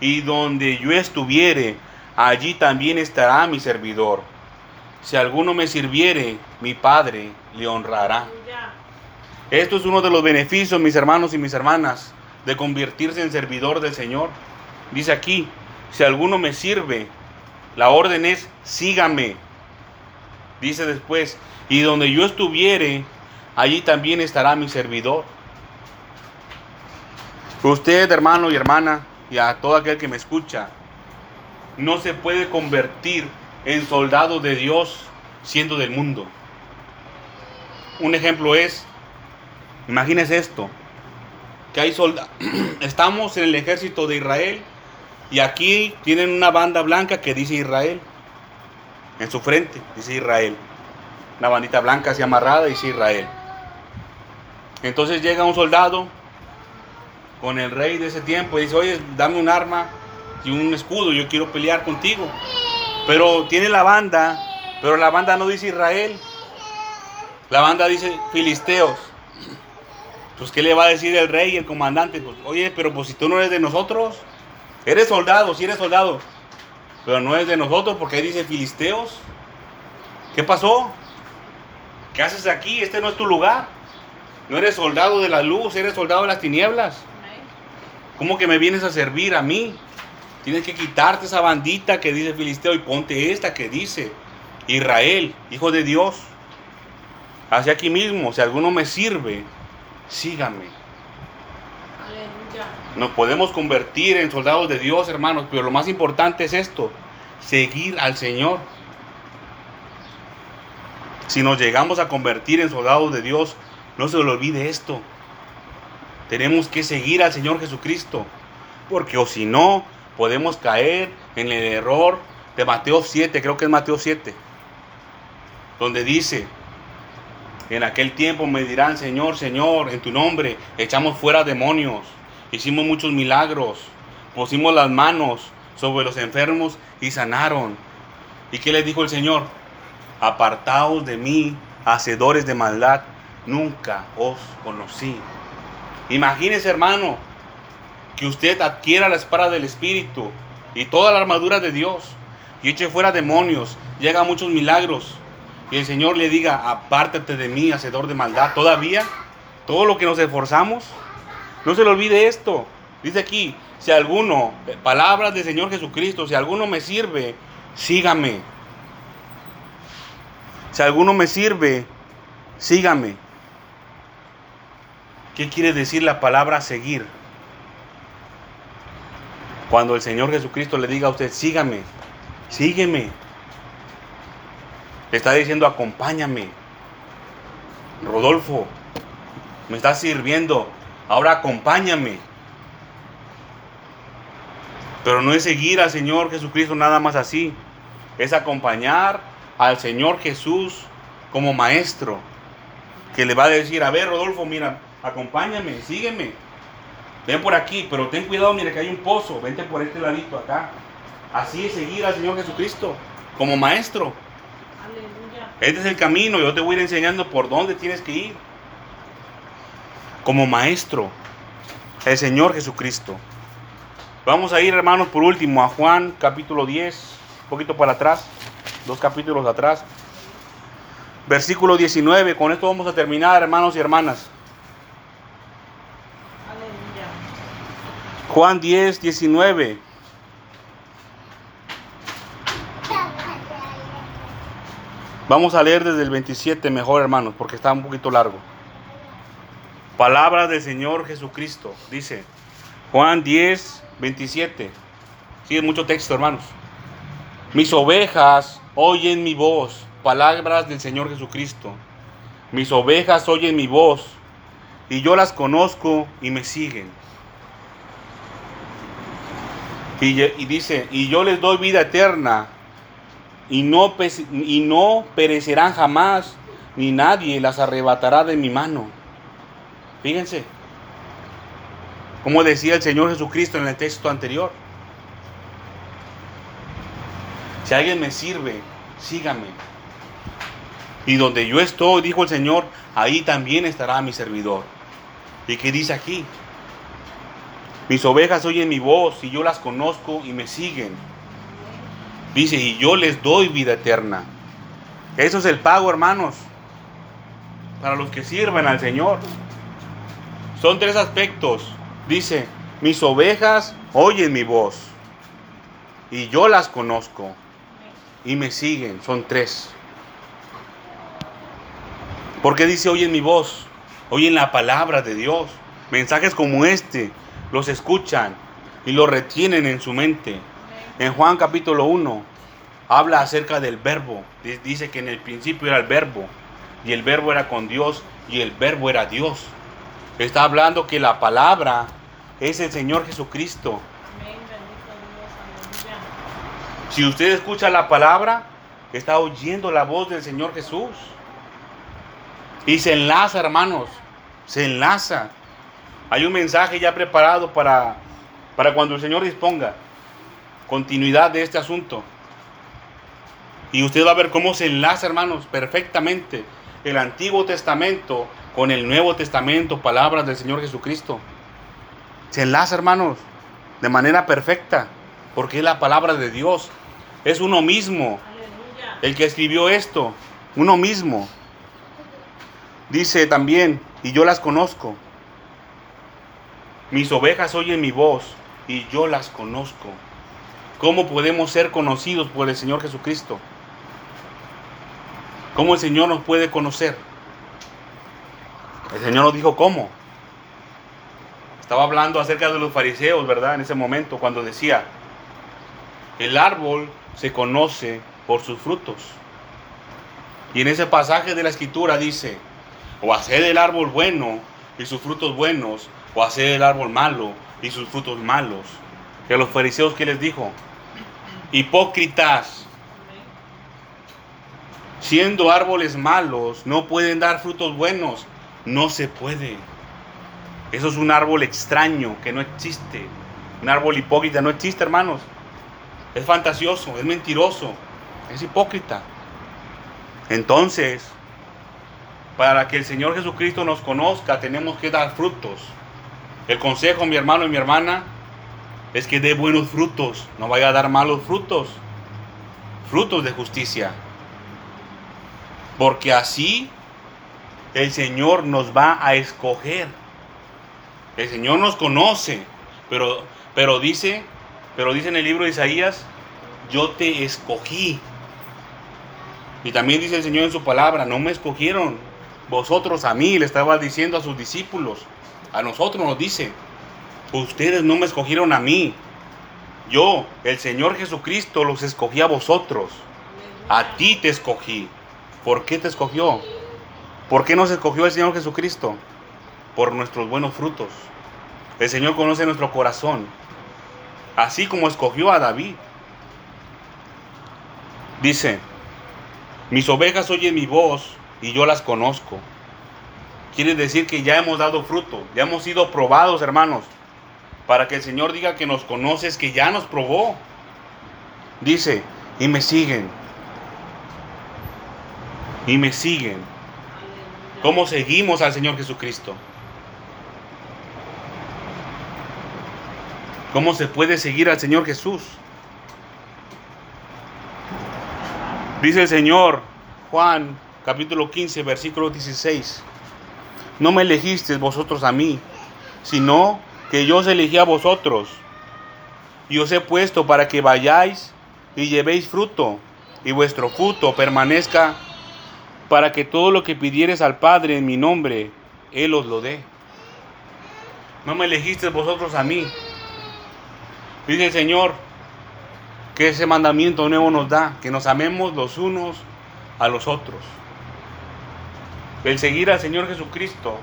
Y donde yo estuviere, allí también estará mi servidor. Si alguno me sirviere, mi Padre le honrará. Esto es uno de los beneficios, mis hermanos y mis hermanas, de convertirse en servidor del Señor. Dice aquí, si alguno me sirve, la orden es, sígame. Dice después, y donde yo estuviere, allí también estará mi servidor. Usted, hermano y hermana, y a todo aquel que me escucha, no se puede convertir en soldado de Dios siendo del mundo. Un ejemplo es, imagínese esto, que hay soldados, estamos en el ejército de Israel y aquí tienen una banda blanca que dice Israel, en su frente dice Israel, una bandita blanca así amarrada dice Israel. Entonces llega un soldado con el rey de ese tiempo y dice, oye, dame un arma y un escudo, yo quiero pelear contigo. Pero tiene la banda, pero la banda no dice Israel. La banda dice Filisteos. Pues, ¿qué le va a decir el rey, el comandante? Pues, oye, pero pues si tú no eres de nosotros, eres soldado, si eres soldado, pero no es de nosotros porque ahí dice Filisteos. ¿Qué pasó? ¿Qué haces aquí? Este no es tu lugar. No eres soldado de la luz, eres soldado de las tinieblas. ¿Cómo que me vienes a servir a mí? Tienes que quitarte esa bandita que dice Filisteo y ponte esta que dice Israel, hijo de Dios. Hacia aquí mismo, si alguno me sirve, sígame. Nos podemos convertir en soldados de Dios, hermanos, pero lo más importante es esto, seguir al Señor. Si nos llegamos a convertir en soldados de Dios, no se le olvide esto. Tenemos que seguir al Señor Jesucristo. Porque o si no, podemos caer en el error de Mateo 7, creo que es Mateo 7, donde dice, en aquel tiempo me dirán, Señor, Señor, en tu nombre echamos fuera demonios, hicimos muchos milagros, pusimos las manos sobre los enfermos y sanaron. ¿Y qué les dijo el Señor? Apartaos de mí, hacedores de maldad, nunca os conocí. Imagínese, hermano, que usted adquiera la espada del Espíritu y toda la armadura de Dios y eche fuera demonios, llega muchos milagros y el Señor le diga, apártate de mí, hacedor de maldad. Todavía, todo lo que nos esforzamos, no se le olvide esto. Dice aquí, si alguno, palabras del Señor Jesucristo, si alguno me sirve, sígame. Si alguno me sirve, sígame. ¿Qué quiere decir la palabra seguir? Cuando el Señor Jesucristo le diga a usted, sígame, sígueme. Le está diciendo, acompáñame. Rodolfo, me estás sirviendo, ahora acompáñame. Pero no es seguir al Señor Jesucristo nada más así. Es acompañar al Señor Jesús como maestro. Que le va a decir, a ver, Rodolfo, mira, acompáñame, sígueme. Ven por aquí, pero ten cuidado, mira que hay un pozo, vente por este ladito acá. Así es seguir al Señor Jesucristo como maestro. Aleluya. Este es el camino, yo te voy a ir enseñando por dónde tienes que ir. Como maestro, el Señor Jesucristo. Vamos a ir, hermanos, por último a Juan capítulo 10, un poquito para atrás, dos capítulos atrás. Versículo 19, con esto vamos a terminar, hermanos y hermanas. Juan 10, 19. Vamos a leer desde el 27 mejor, hermanos, porque está un poquito largo. Palabra del Señor Jesucristo. Dice Juan 10, 27. Sí, es mucho texto, hermanos. Mis ovejas oyen mi voz. Palabras del Señor Jesucristo. Mis ovejas oyen mi voz. Y yo las conozco y me siguen. Y, dice, y yo les doy vida eterna y no, y no perecerán jamás, ni nadie las arrebatará de mi mano. Fíjense, como decía el Señor Jesucristo en el texto anterior. Si alguien me sirve, sígame. Y donde yo estoy, dijo el Señor, ahí también estará mi servidor. ¿Y qué dice aquí? Mis ovejas oyen mi voz y yo las conozco y me siguen. Dice, y yo les doy vida eterna. Eso es el pago, hermanos, para los que sirven al Señor. Son tres aspectos. Dice, mis ovejas oyen mi voz y yo las conozco y me siguen. Son tres. ¿Por qué dice oyen mi voz? Oyen la palabra de Dios. Mensajes como este los escuchan y los retienen en su mente. En Juan capítulo 1 habla acerca del verbo. Dice que en el principio era el verbo y el verbo era con Dios y el verbo era Dios. Está hablando que la palabra es el Señor Jesucristo. Si usted escucha la palabra, está oyendo la voz del Señor Jesús. Y se enlaza, hermanos, se enlaza. Hay un mensaje ya preparado para, para cuando el Señor disponga continuidad de este asunto. Y usted va a ver cómo se enlaza, hermanos, perfectamente el Antiguo Testamento con el Nuevo Testamento, palabras del Señor Jesucristo. Se enlaza, hermanos, de manera perfecta, porque es la palabra de Dios. Es uno mismo el que escribió esto, uno mismo. Dice también, y yo las conozco. Mis ovejas oyen mi voz y yo las conozco. ¿Cómo podemos ser conocidos por el Señor Jesucristo? ¿Cómo el Señor nos puede conocer? El Señor nos dijo cómo. Estaba hablando acerca de los fariseos, ¿verdad? En ese momento, cuando decía, el árbol se conoce por sus frutos. Y en ese pasaje de la escritura dice, o hacer el árbol bueno y sus frutos buenos, o hacer el árbol malo y sus frutos malos. Y a los fariseos, ¿qué les dijo? Hipócritas, siendo árboles malos, no pueden dar frutos buenos. No se puede. Eso es un árbol extraño que no existe. Un árbol hipócrita no existe, hermanos. Es fantasioso, es mentiroso, es hipócrita. Entonces, para que el Señor Jesucristo nos conozca, tenemos que dar frutos. El consejo, mi hermano y mi hermana, es que dé buenos frutos, no vaya a dar malos frutos. Frutos de justicia. Porque así el Señor nos va a escoger. El Señor nos conoce, pero, pero dice, pero dice en el libro de Isaías, yo te escogí. Y también dice el Señor en su palabra, no me escogieron vosotros a mí, le estaba diciendo a sus discípulos, a nosotros nos dice, ustedes no me escogieron a mí, yo, el Señor Jesucristo, los escogí a vosotros, a ti te escogí. ¿Por qué te escogió? ¿Por qué nos escogió el Señor Jesucristo? Por nuestros buenos frutos. El Señor conoce nuestro corazón, así como escogió a David. Dice, mis ovejas oyen mi voz y yo las conozco. Quiere decir que ya hemos dado fruto, ya hemos sido probados, hermanos. Para que el Señor diga que nos conoces, que ya nos probó. Dice, y me siguen y me siguen. ¿Cómo seguimos al Señor Jesucristo? ¿Cómo se puede seguir al Señor Jesús? Dice el Señor, Juan capítulo 15, versículo 16, no me elegisteis vosotros a mí, sino que yo os elegí a vosotros y os he puesto para que vayáis y llevéis fruto y vuestro fruto permanezca para que todo lo que pidieres al Padre en mi nombre, Él os lo dé. No me elegiste vosotros a mí. Dice el Señor que ese mandamiento nuevo nos da, que nos amemos los unos a los otros. El seguir al Señor Jesucristo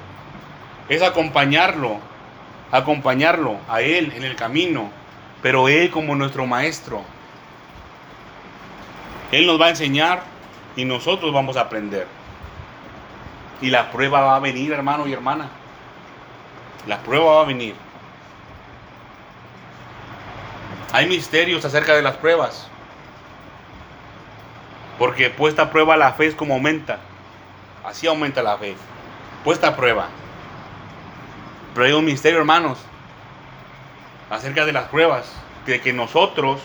es acompañarlo, acompañarlo a Él en el camino, pero Él como nuestro Maestro. Él nos va a enseñar y nosotros vamos a aprender. Y la prueba va a venir, hermano y hermana. La prueba va a venir. Hay misterios acerca de las pruebas. Porque puesta a prueba la fe es como aumenta. Así aumenta la fe. Puesta a prueba. Pero hay un misterio, hermanos, acerca de las pruebas. De que nosotros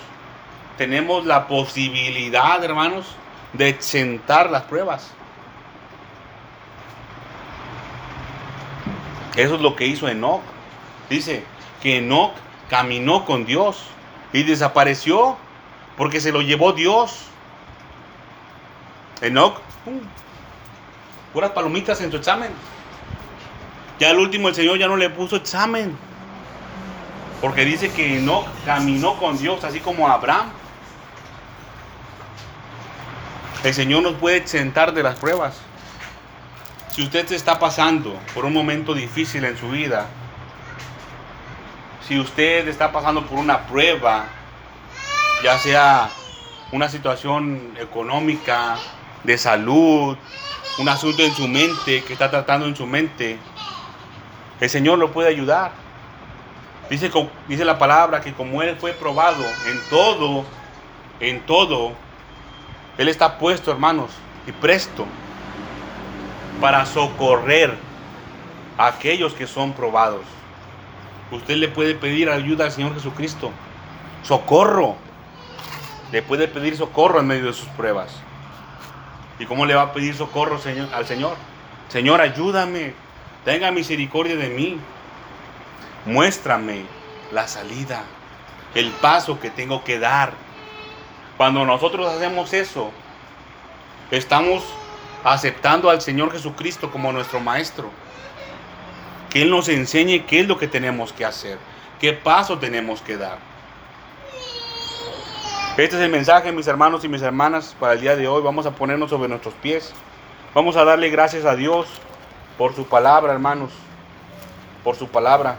tenemos la posibilidad, hermanos, de exentar las pruebas. Eso es lo que hizo Enoch. Dice que Enoch caminó con Dios y desapareció porque se lo llevó Dios. Enoch, puras palomitas en su examen. Ya al último el Señor ya no le puso examen. Porque dice que no caminó con Dios así como Abraham. El Señor nos puede exentar de las pruebas. Si usted se está pasando por un momento difícil en su vida, si usted está pasando por una prueba, ya sea una situación económica, de salud, un asunto en su mente que está tratando en su mente, el Señor lo puede ayudar. Dice, la palabra que como Él fue probado en todo, en todo, Él está puesto, hermanos, y presto para socorrer a aquellos que son probados. Usted le puede pedir ayuda al Señor Jesucristo. Socorro. Le puede pedir socorro en medio de sus pruebas. ¿Y cómo le va a pedir socorro señor, al Señor? Señor, ayúdame. Tenga misericordia de mí. Muéstrame la salida, el paso que tengo que dar. Cuando nosotros hacemos eso, estamos aceptando al Señor Jesucristo como nuestro Maestro. Que Él nos enseñe qué es lo que tenemos que hacer, qué paso tenemos que dar. Este es el mensaje, mis hermanos y mis hermanas, para el día de hoy. Vamos a ponernos sobre nuestros pies. Vamos a darle gracias a Dios por su palabra, hermanos. Por su palabra.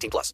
18 plus.